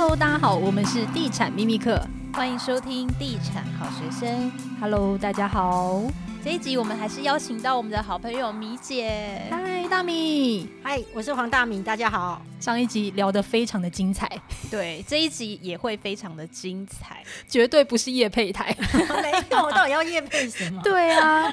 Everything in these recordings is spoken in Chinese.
Hello，大家好，我们是地产秘密客，欢迎收听地产好学生。Hello，大家好。这一集我们还是邀请到我们的好朋友米姐。嗨，大米。嗨，我是黄大米。大家好。上一集聊得非常的精彩，对，这一集也会非常的精彩，绝对不是叶配台。没有，我到底要叶配什么？对啊。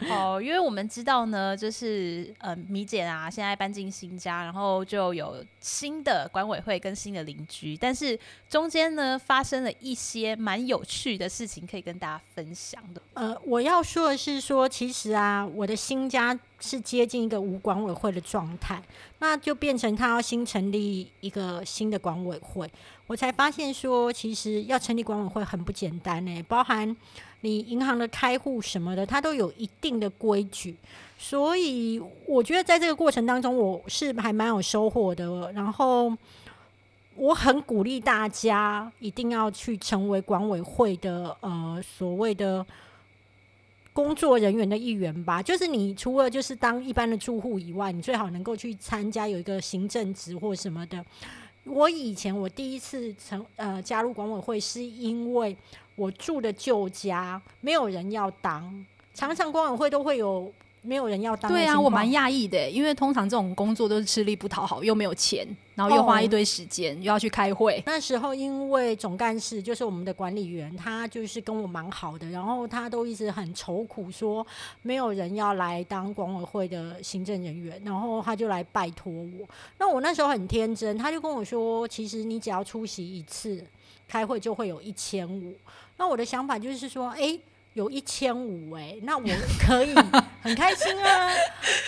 哦，因为我们知道呢，就是呃，米姐啊，现在搬进新家，然后就有新的管委会跟新的邻居，但是中间呢，发生了一些蛮有趣的事情，可以跟大家分享的。呃，我要说的是说，其实啊，我的新家是接近一个无管委会的状态，那就变成他要新成立一个新的管委会，我才发现说，其实要成立管委会很不简单呢，包含。你银行的开户什么的，它都有一定的规矩，所以我觉得在这个过程当中，我是还蛮有收获的。然后我很鼓励大家一定要去成为管委会的呃所谓的工作人员的一员吧。就是你除了就是当一般的住户以外，你最好能够去参加有一个行政职或什么的。我以前我第一次成呃加入管委会，是因为。我住的旧家没有人要当，常常管委会都会有没有人要当。对啊，我蛮讶异的，因为通常这种工作都是吃力不讨好，又没有钱，然后又花一堆时间，哦、又要去开会。那时候因为总干事就是我们的管理员，他就是跟我蛮好的，然后他都一直很愁苦，说没有人要来当管委会的行政人员，然后他就来拜托我。那我那时候很天真，他就跟我说，其实你只要出席一次开会，就会有一千五。那我的想法就是说，哎、欸，有一千五，哎，那我可以很开心啊！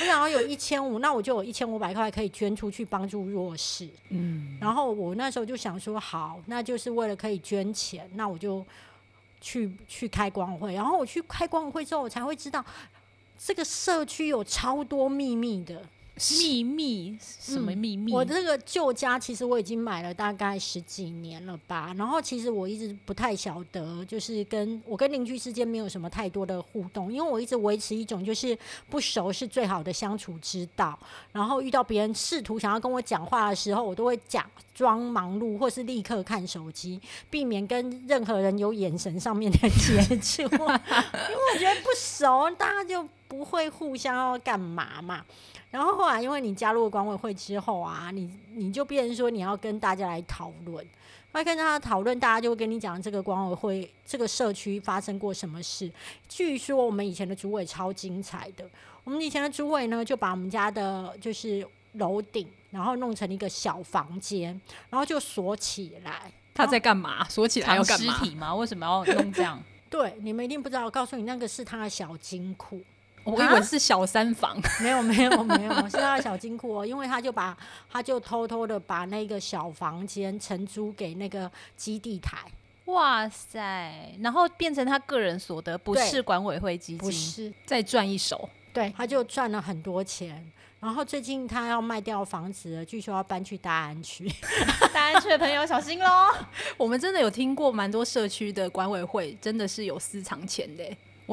我想要有一千五，那我就有一千五百块可以捐出去帮助弱势。嗯，然后我那时候就想说，好，那就是为了可以捐钱，那我就去去开光会。然后我去开光会之后，我才会知道这个社区有超多秘密的。秘密？什么秘密？嗯，我这个旧家其实我已经买了大概十几年了吧，然后其实我一直不太晓得，就是跟我跟邻居之间没有什么太多的互动，因为我一直维持一种就是不熟是最好的相处之道。然后遇到别人试图想要跟我讲话的时候，我都会假装忙碌，或是立刻看手机，避免跟任何人有眼神上面的接触，因为我觉得不熟，大家就不会互相要干嘛嘛。然后后来，因为你加入管委会之后啊，你你就变成说你要跟大家来讨论，来跟大家讨论，大家就会跟你讲这个管委会这个社区发生过什么事。据说我们以前的主委超精彩的，我们以前的主委呢，就把我们家的就是楼顶，然后弄成一个小房间，然后就锁起来。他在干嘛？锁起来要干嘛？尸体吗？为什么要弄这样？对，你们一定不知道，我告诉你，那个是他的小金库。我以为是小三房，没有没有没有，是他的小金库哦。因为他就把他就偷偷的把那个小房间承租给那个基地台，哇塞！然后变成他个人所得，不是管委会基金，不是再赚一手。对，他就赚了很多钱。然后最近他要卖掉房子了，据说要搬去大安区。大安区的朋友小心喽！我们真的有听过蛮多社区的管委会，真的是有私藏钱的。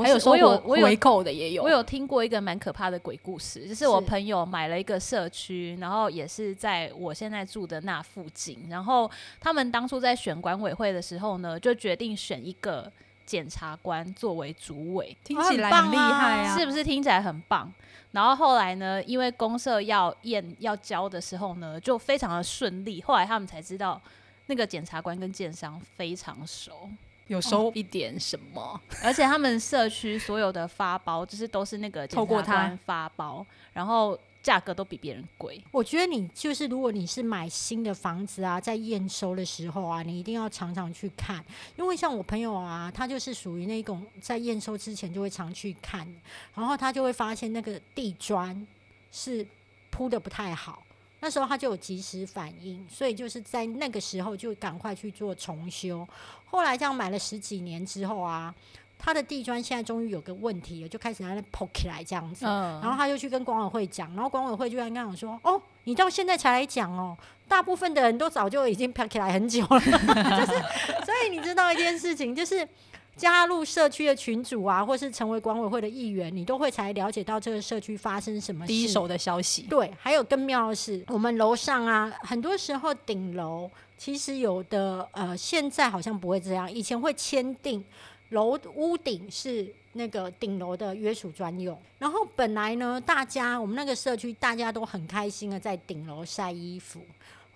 还有我有回扣的也有，我有听过一个蛮可怕的鬼故事，就是我朋友买了一个社区，然后也是在我现在住的那附近，然后他们当初在选管委会的时候呢，就决定选一个检察官作为主委，听起来很厉害啊，是不是听起来很棒？然后后来呢，因为公社要验要交的时候呢，就非常的顺利，后来他们才知道那个检察官跟建商非常熟。有收一点什么，哦、而且他们社区所有的发包，就是都是那个检察官发包，然后价格都比别人贵。我觉得你就是，如果你是买新的房子啊，在验收的时候啊，你一定要常常去看，因为像我朋友啊，他就是属于那种在验收之前就会常去看，然后他就会发现那个地砖是铺的不太好。那时候他就有及时反应，所以就是在那个时候就赶快去做重修。后来这样买了十几年之后啊，他的地砖现在终于有个问题了，就开始在那破起来这样子。嗯。然后他就去跟管委会讲，然后管委会就在跟我说：“哦，你到现在才来讲哦，大部分的人都早就已经破起来很久了。”就是，所以你知道一件事情，就是加入社区的群组啊，或是成为管委会的议员，你都会才了解到这个社区发生什么事，第一手的消息。对，还有更妙的是，我们楼上啊，很多时候顶楼其实有的呃，现在好像不会这样，以前会签订楼屋顶是那个顶楼的约属专用，然后本来呢，大家我们那个社区大家都很开心的在顶楼晒衣服。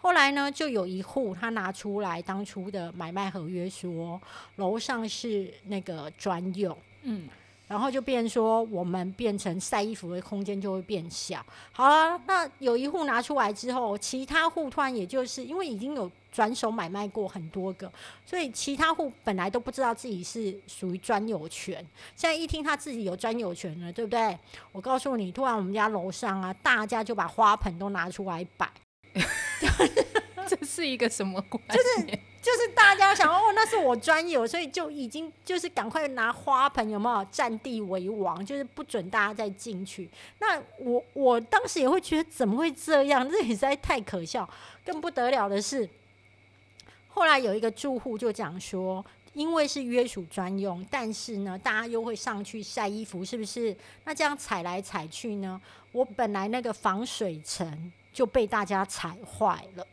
后来呢，就有一户他拿出来当初的买卖合约，说楼上是那个专用，嗯，然后就变说我们变成晒衣服的空间就会变小。好了，那有一户拿出来之后，其他户突然也就是因为已经有转手买卖过很多个，所以其他户本来都不知道自己是属于专有权，现在一听他自己有专有权了，对不对？我告诉你，突然我们家楼上啊，大家就把花盆都拿出来摆。这是一个什么关系？就是就是大家想哦，那是我专有，所以就已经就是赶快拿花盆，有没有占地为王？就是不准大家再进去。那我我当时也会觉得怎么会这样？这也实在太可笑。更不得了的是，后来有一个住户就讲说，因为是约属专用，但是呢，大家又会上去晒衣服，是不是？那这样踩来踩去呢，我本来那个防水层。就被大家踩坏了，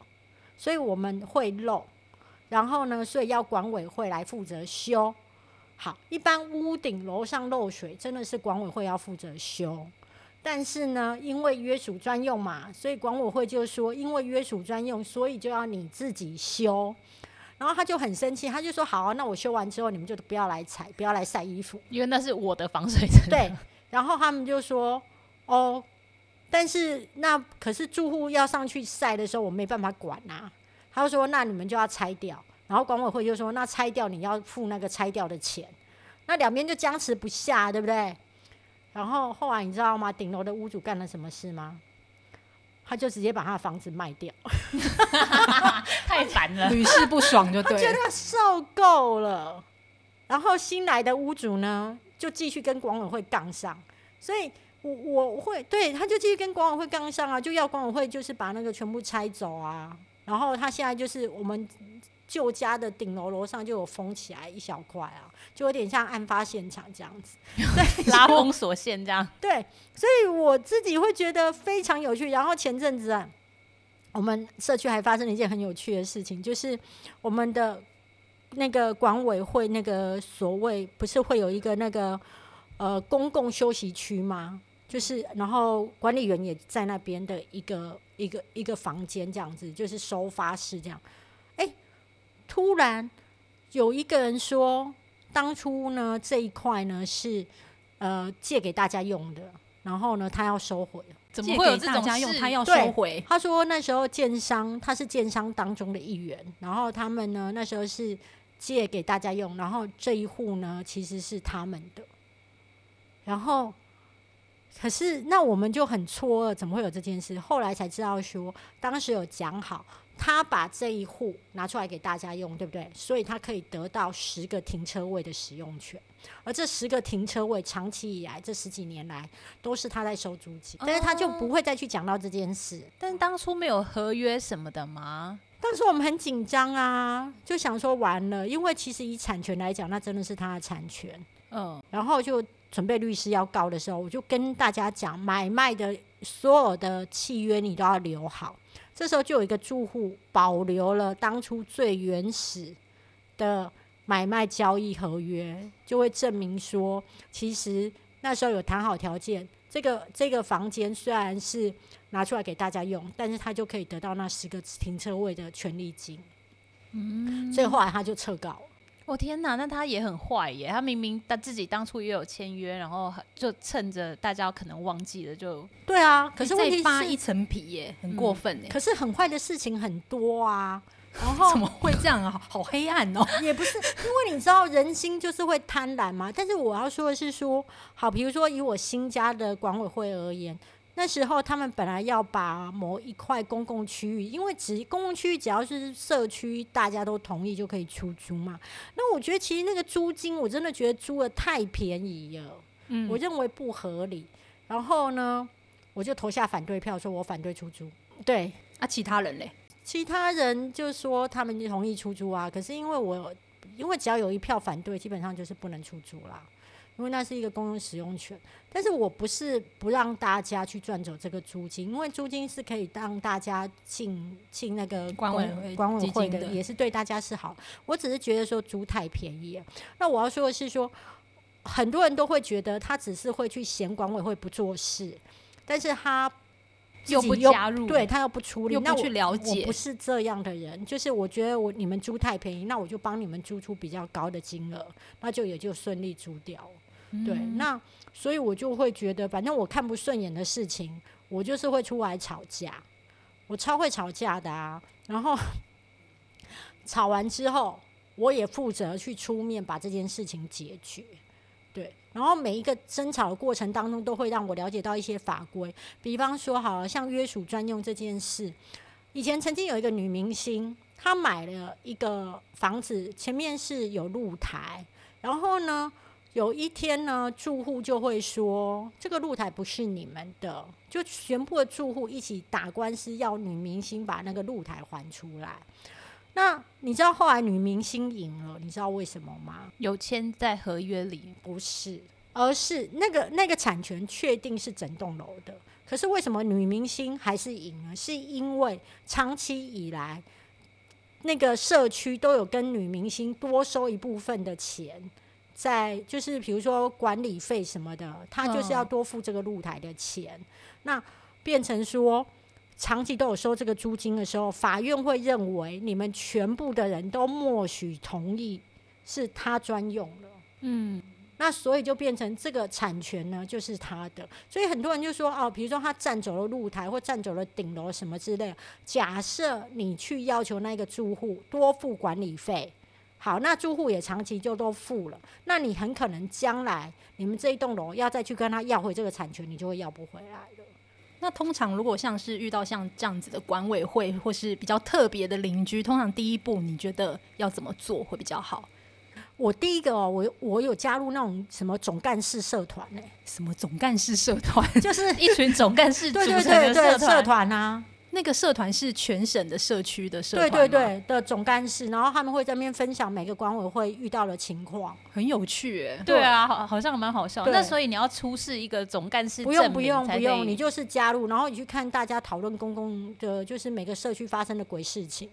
所以我们会漏，然后呢，所以要管委会来负责修。好，一般屋顶楼上漏水，真的是管委会要负责修。但是呢，因为约属专用嘛，所以管委会就说，因为约属专用，所以就要你自己修。然后他就很生气，他就说：“好啊，那我修完之后，你们就不要来踩，不要来晒衣服，因为那是我的防水层。”对。然后他们就说：“哦。”但是那可是住户要上去晒的时候，我没办法管呐、啊。他就说：“那你们就要拆掉。”然后管委会就说：“那拆掉你要付那个拆掉的钱。”那两边就僵持不下，对不对？然后后来你知道吗？顶楼的屋主干了什么事吗？他就直接把他的房子卖掉，太烦了，屡试不爽就对了。他觉得受够了。然后新来的屋主呢，就继续跟管委会杠上，所以。我我会对，他就继续跟管委会杠上啊，就要管委会就是把那个全部拆走啊。然后他现在就是我们旧家的顶楼楼上就有封起来一小块啊，就有点像案发现场这样子，对，拉封锁线这样。对，所以我自己会觉得非常有趣。然后前阵子啊，我们社区还发生了一件很有趣的事情，就是我们的那个管委会那个所谓不是会有一个那个呃公共休息区吗？就是，然后管理员也在那边的一个一个一个房间这样子，就是收发室这样。哎，突然有一个人说，当初呢这一块呢是呃借给大家用的，然后呢他要收回。怎么会有这种家用？他要收回？他说那时候建商他是建商当中的一员，然后他们呢那时候是借给大家用，然后这一户呢其实是他们的，然后。可是，那我们就很错愕，怎么会有这件事？后来才知道说，当时有讲好，他把这一户拿出来给大家用，对不对？所以他可以得到十个停车位的使用权，而这十个停车位，长期以来这十几年来都是他在收租金，但是他就不会再去讲到这件事。哦，但当初没有合约什么的吗？当时我们很紧张啊，就想说完了，因为其实以产权来讲，那真的是他的产权。嗯，然后就。准备律师要告的时候，我就跟大家讲，买卖的所有的契约你都要留好。这时候就有一个住户保留了当初最原始的买卖交易合约，就会证明说，其实那时候有谈好条件，这个这个房间虽然是拿出来给大家用，但是他就可以得到那十个停车位的权利金。嗯，所以后来他就撤告。我、哦、天哪，那他也很坏耶！他明明他自己当初也有签约，然后就趁着大家可能忘记了就，对啊。可是再扒一层皮耶，很过分耶、嗯。可是很坏的事情很多啊，然后怎么会这样啊？好黑暗哦！也不是，因为你知道人心就是会贪婪嘛。但是我要说的是说，好，比如说以我新家的管委会而言。那时候他们本来要把某一块公共区域，因为只公共区域只要是社区大家都同意就可以出租嘛。那我觉得其实那个租金我真的觉得租的太便宜了，嗯，我认为不合理。然后呢，我就投下反对票，说我反对出租。对，啊，其他人嘞？其他人就说他们就同意出租啊，可是因为我因为只要有一票反对，基本上就是不能出租啦。因为那是一个公用使用权，但是我不是不让大家去赚走这个租金，因为租金是可以让大家进进那个管委会管委会的，也是对大家是好。我只是觉得说租太便宜。那我要说的是说，很多人都会觉得他只是会去嫌管委会不做事，但是他又不加入，对他又不处理，又不去了解，那我，我不是这样的人。就是我觉得我你们租太便宜，那我就帮你们租出比较高的金额，那就也就顺利租掉。对，那所以我就会觉得，反正我看不顺眼的事情，我就是会出来吵架。我超会吵架的啊！然后 吵完之后，我也负责去出面把这件事情解决。对，然后每一个争吵的过程当中，都会让我了解到一些法规。比方说，好像约束专用这件事，以前曾经有一个女明星，她买了一个房子，前面是有露台，然后呢，有一天呢，住户就会说：“这个露台不是你们的。”就全部的住户一起打官司，要女明星把那个露台还出来。那你知道后来女明星赢了，你知道为什么吗？有签在合约里，不是，而是那个那个产权确定是整栋楼的。可是为什么女明星还是赢了？是因为长期以来，那个社区都有跟女明星多收一部分的钱。在就是比如说管理费什么的，他就是要多付这个露台的钱。嗯、那变成说长期都有收这个租金的时候，法院会认为你们全部的人都默许同意是他专用了。嗯，那所以就变成这个产权呢就是他的。所以很多人就说哦，比如说他占走了露台或占走了顶楼什么之类。假设你去要求那个住户多付管理费。好，那住户也长期就都付了，那你很可能将来你们这一栋楼要再去跟他要回这个产权，你就会要不回来了。那通常如果像是遇到像这样子的管委会或是比较特别的邻居，通常第一步你觉得要怎么做会比较好？我第一个哦，我我有加入那种什么总干事社团呢？什么总干事社团？就是一群总干事组成的社团，对对对对，社团啊。那个社团是全省的社区的社团，对对对的总干事，然后他们会在那边分享每个管委会遇到的情况，很有趣哎。对啊，好，好像蛮好笑。那所以你要出示一个总干事，不用不用不用，你就是加入，然后你去看大家讨论公共的，就是每个社区发生的鬼事情，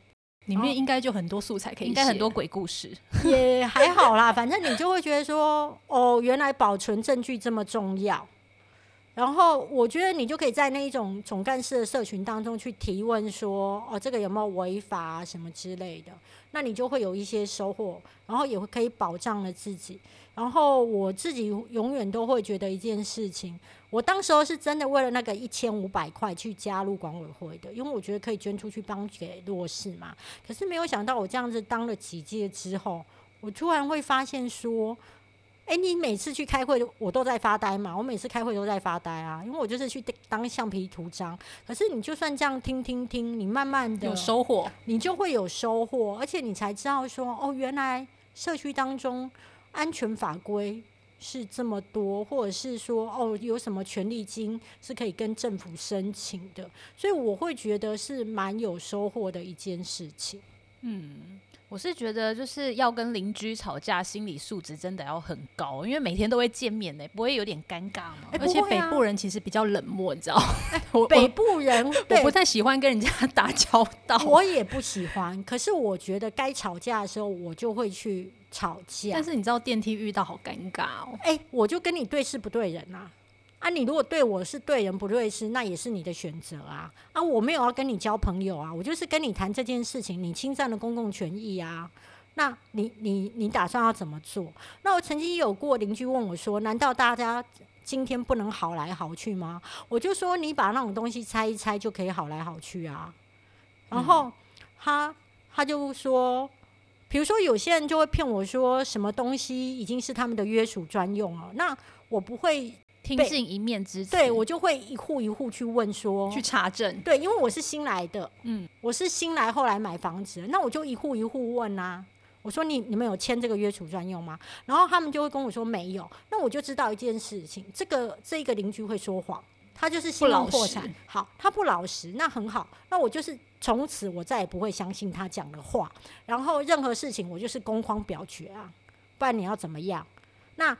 里面应该就很多素材可以，应该很多鬼故事，也还好啦。反正你就会觉得说，哦，原来保存证据这么重要。然后我觉得你就可以在那一种总干事的社群当中去提问说，哦，这个有没有违法，什么之类的，那你就会有一些收获，然后也会可以保障了自己。然后我自己永远都会觉得一件事情，我当时候是真的为了那个一千五百块去加入管委会的，因为我觉得可以捐出去帮给弱势嘛。可是没有想到我这样子当了几届之后，我突然会发现说。哎，你每次去开会，我都在发呆嘛？我每次开会都在发呆啊，因为我就是去当橡皮图章。可是你就算这样听听听，你慢慢的有收获，你就会有收获，而且你才知道说，哦，原来社区当中安全法规是这么多，或者是说，哦，有什么权利金是可以跟政府申请的，所以我会觉得是蛮有收获的一件事情。嗯。我是觉得就是要跟邻居吵架，心理素质真的要很高，因为每天都会见面呢，不会有点尴尬吗？而且北部人其实比较冷漠，你知道？北部人我不太喜欢跟人家 打交道，我也不喜欢。可是我觉得该吵架的时候，我就会去吵架。但是你知道电梯遇到好尴尬哦，哎，我就跟你对事不对人啊。啊，你如果对我是对人不对事，那也是你的选择啊！啊，我没有要跟你交朋友啊，我就是跟你谈这件事情，你侵占了公共权益啊，那你你你打算要怎么做？那我曾经有过邻居问我说：“难道大家今天不能好来好去吗？”我就说：“你把那种东西拆一拆就可以好来好去啊。”然后他他就说，比如说有些人就会骗我说什么东西已经是他们的约属专用了，那我不会。听信一面之词，对，我就会一户一户去问说，去查证。对，因为我是新来的，嗯，我是新来后来买房子，那我就一户一户问啊。我说你你们有签这个约储专用吗？然后他们就会跟我说没有。那我就知道一件事情，这个这个邻居会说谎，他就是新闻破产。好，他不老实，那很好。那我就是从此我再也不会相信他讲的话。然后任何事情我就是公开表决啊，不然你要怎么样？那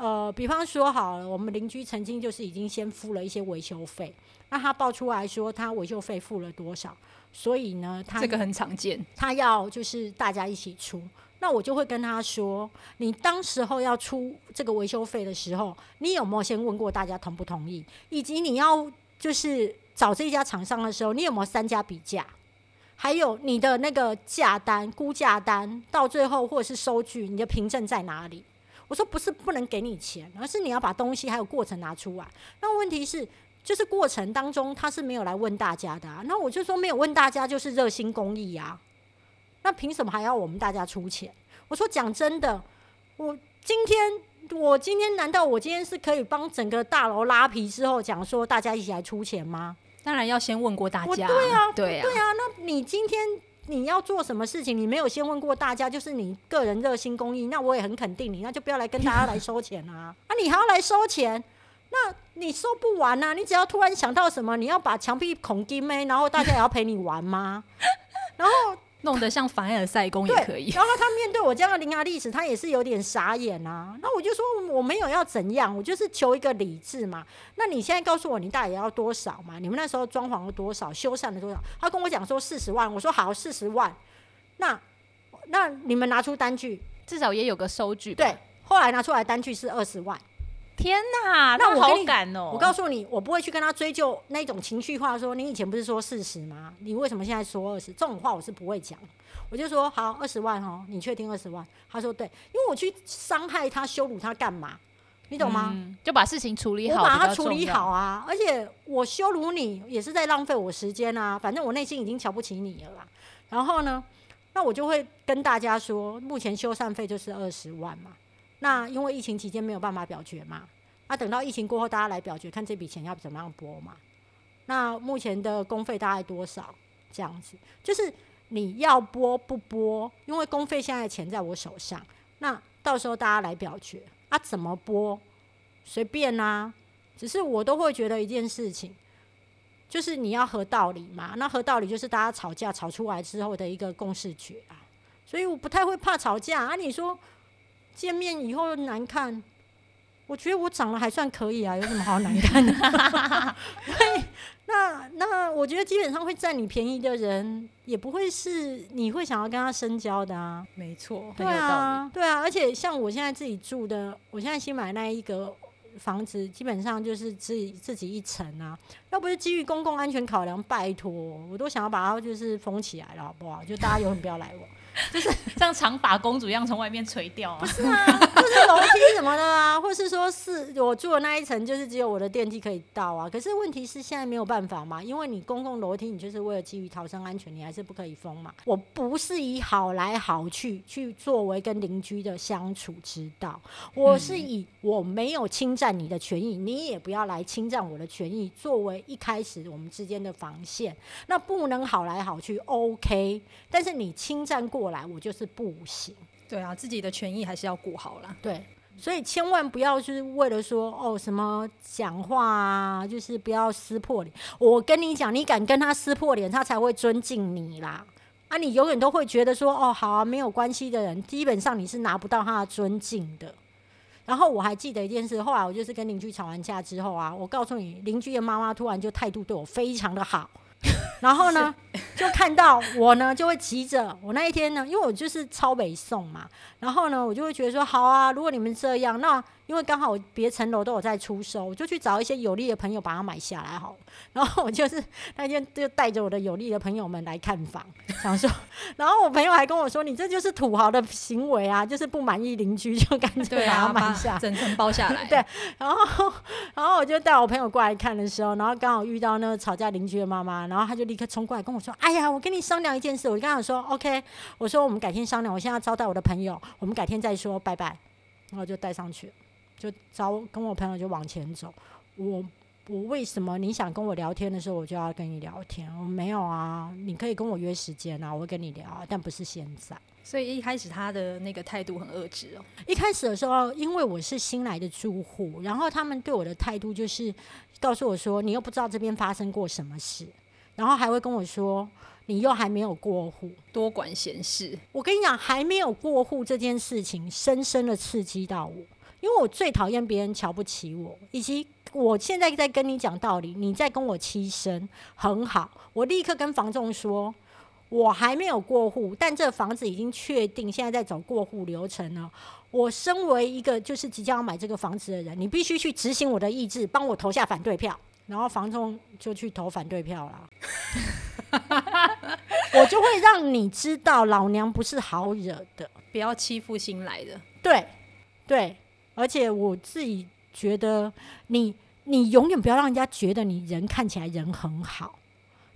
呃，比方说好了，我们邻居曾经就是已经先付了一些维修费，那他报出来说他维修费付了多少，所以呢，他这个很常见，他要就是大家一起出。那我就会跟他说：“你当时候要出这个维修费的时候，你有没有先问过大家同不同意？以及你要就是找这家厂商的时候，你有没有三家比价？还有你的那个价单、估价单，到最后或者是收据，你的凭证在哪里？”我说：“不是不能给你钱，而是你要把东西还有过程拿出来。那问题是，就是过程当中他是没有来问大家的啊。那我就说没有问大家，就是热心公益啊。”那凭什么还要我们大家出钱？我说讲真的，我今天我今天难道我今天是可以帮整个大楼拉皮之后讲说大家一起来出钱吗？当然要先问过大家。对啊，对啊，对啊。那你今天你要做什么事情？你没有先问过大家，就是你个人热心公益，那我也很肯定你，那就不要来跟大家来收钱啊！啊，你还要来收钱？那你收不完啊！你只要突然想到什么，你要把墙壁孔钉没，然后大家也要陪你玩吗？然后。弄得像凡尔赛宫也可以。然后他面对我这样的伶牙俐齿，他也是有点傻眼啊。那我就说我没有要怎样，我就是求一个理智嘛。那你现在告诉我，你大概要多少嘛？你们那时候装潢了多少，修缮了多少？他跟我讲说四十万，我说好，四十万。那那你们拿出单据，至少也有个收据。对，后来拿出来单据是二十万。天哪，那我好敢哦！我告诉你，我不会去跟他追究那种情绪化，说你以前不是说四十吗？你为什么现在说二十？这种话我是不会讲。我就说好，二十万哦，你确定二十万？他说对，因为我去伤害他、羞辱他干嘛？你懂吗？嗯，就把事情处理好，我把他处理好啊！而且我羞辱你也是在浪费我时间啊！反正我内心已经瞧不起你了啦。然后呢，那我就会跟大家说，目前修缮费就是二十万嘛。那因为疫情期间没有办法表决嘛，那等到疫情过后大家来表决，看这笔钱要怎么样拨嘛。那目前的公费大概多少？这样子就是你要拨不拨？因为公费现在钱在我手上，那到时候大家来表决啊，怎么拨？随便啊，只是我都会觉得一件事情，就是你要合道理嘛。那合道理就是大家吵架吵出来之后的一个共识决啊，所以我不太会怕吵架啊。你说。见面以后难看，我觉得我长得还算可以啊，有什么好难看的？对，那那我觉得基本上会占你便宜的人，也不会是你会想要跟他深交的啊。没错，对啊，对啊，而且像我现在自己住的，我现在新买那一个房子，基本上就是自己自己一层啊。要不是基于公共安全考量，拜托，我都想要把它就是封起来了，好不好？就大家永远不要来往。就是像长发公主一样从外面垂掉啊？不是啊，就是楼梯什么的啊，或是说是我住的那一层，就是只有我的电梯可以到啊。可是问题是现在没有办法嘛，因为你公共楼梯，你就是为了基于逃生安全，你还是不可以封嘛。我不是以好来好去去作为跟邻居的相处之道，我是以我没有侵占你的权益，你也不要来侵占我的权益，作为一开始我们之间的防线。那不能好来好去，OK？但是你侵占过。来，我就是不行。对啊，自己的权益还是要顾好了。对，所以千万不要就是为了说哦什么讲话啊，就是不要撕破脸。我跟你讲，你敢跟他撕破脸，他才会尊敬你啦。啊，你永远都会觉得说哦好啊，没有关系的人，基本上你是拿不到他的尊敬的。然后我还记得一件事，后来我就是跟邻居吵完架之后啊，我告诉你，邻居的妈妈突然就态度对我非常的好。然后呢，就看到我呢，就会急着。我那一天呢，因为我就是超北宋嘛，然后呢，我就会觉得说，好啊，如果你们这样，那。因为刚好别层楼都有在出售，我就去找一些有利的朋友把它买下来好了。然后我就是 那天就带着我的有利的朋友们来看房，想说，然后我朋友还跟我说：“你这就是土豪的行为啊，就是不满意邻居就干脆把它买下，整层包下来。”对。然后，然后我就带我朋友过来看的时候，然后刚好遇到那个吵架邻居的妈妈，然后她就立刻冲过来跟我说：“哎呀，我跟你商量一件事。”我就跟他说：“OK。”我说：“我们改天商量。我现在要招待我的朋友，我们改天再说，拜拜。”然后就带上去。就找跟我朋友就往前走，我我为什么你想跟我聊天的时候，我就要跟你聊天？我没有啊，你可以跟我约时间啊，我会跟你聊，但不是现在。所以一开始他的那个态度很恶质哦。一开始的时候，因为我是新来的住户，然后他们对我的态度就是告诉我说：“你又不知道这边发生过什么事。”然后还会跟我说：“你又还没有过户，多管闲事。”我跟你讲，还没有过户这件事情，深深的刺激到我，因为我最讨厌别人瞧不起我，以及我现在在跟你讲道理，你在跟我欺身，很好。我立刻跟房仲说。我还没有过户，但这房子已经确定，现在在走过户流程了。我身为一个就是即将要买这个房子的人，你必须去执行我的意志，帮我投下反对票。然后房仲就去投反对票了，我就会让你知道老娘不是好惹的，不要欺负新来的。对，对，而且我自己觉得你，你永远不要让人家觉得你人看起来人很好。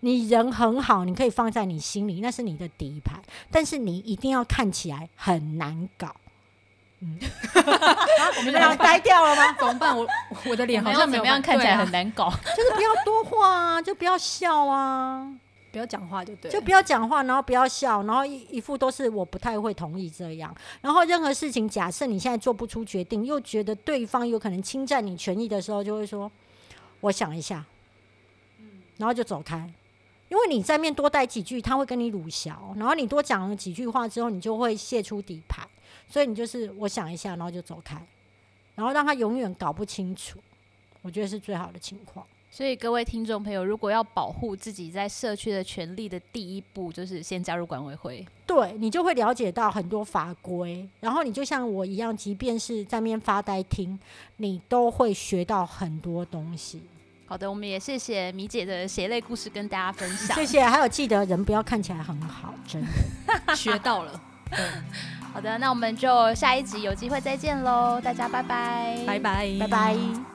你人很好，你可以放在你心里，那是你的底牌。但是你一定要看起来很难搞。嗯，我们这样呆掉了吗？怎么办？我我的脸好像怎么样看起来很难搞？就是不要多话啊，就不要笑啊，不要讲话就对，就不要讲话，然后不要笑，然后一一副都是我不太会同意这样。然后任何事情，假设你现在做不出决定，又觉得对方有可能侵占你权益的时候，就会说我想一下，然后就走开。因为你在面多待几句，他会跟你鲁小，然后你多讲了几句话之后，你就会泄出底牌，所以你就是我想一下，然后就走开，然后让他永远搞不清楚，我觉得是最好的情况。所以各位听众朋友，如果要保护自己在社区的权利的第一步，就是先加入管委会，对，你就会了解到很多法规，然后你就像我一样，即便是在面发呆听，你都会学到很多东西。好的，我们也谢谢米姐的血泪故事跟大家分享。谢谢，还有记得人不要看起来很好，真的 学到了。对，好的，那我们就下一集有机会再见喽，大家拜拜，拜拜，拜拜。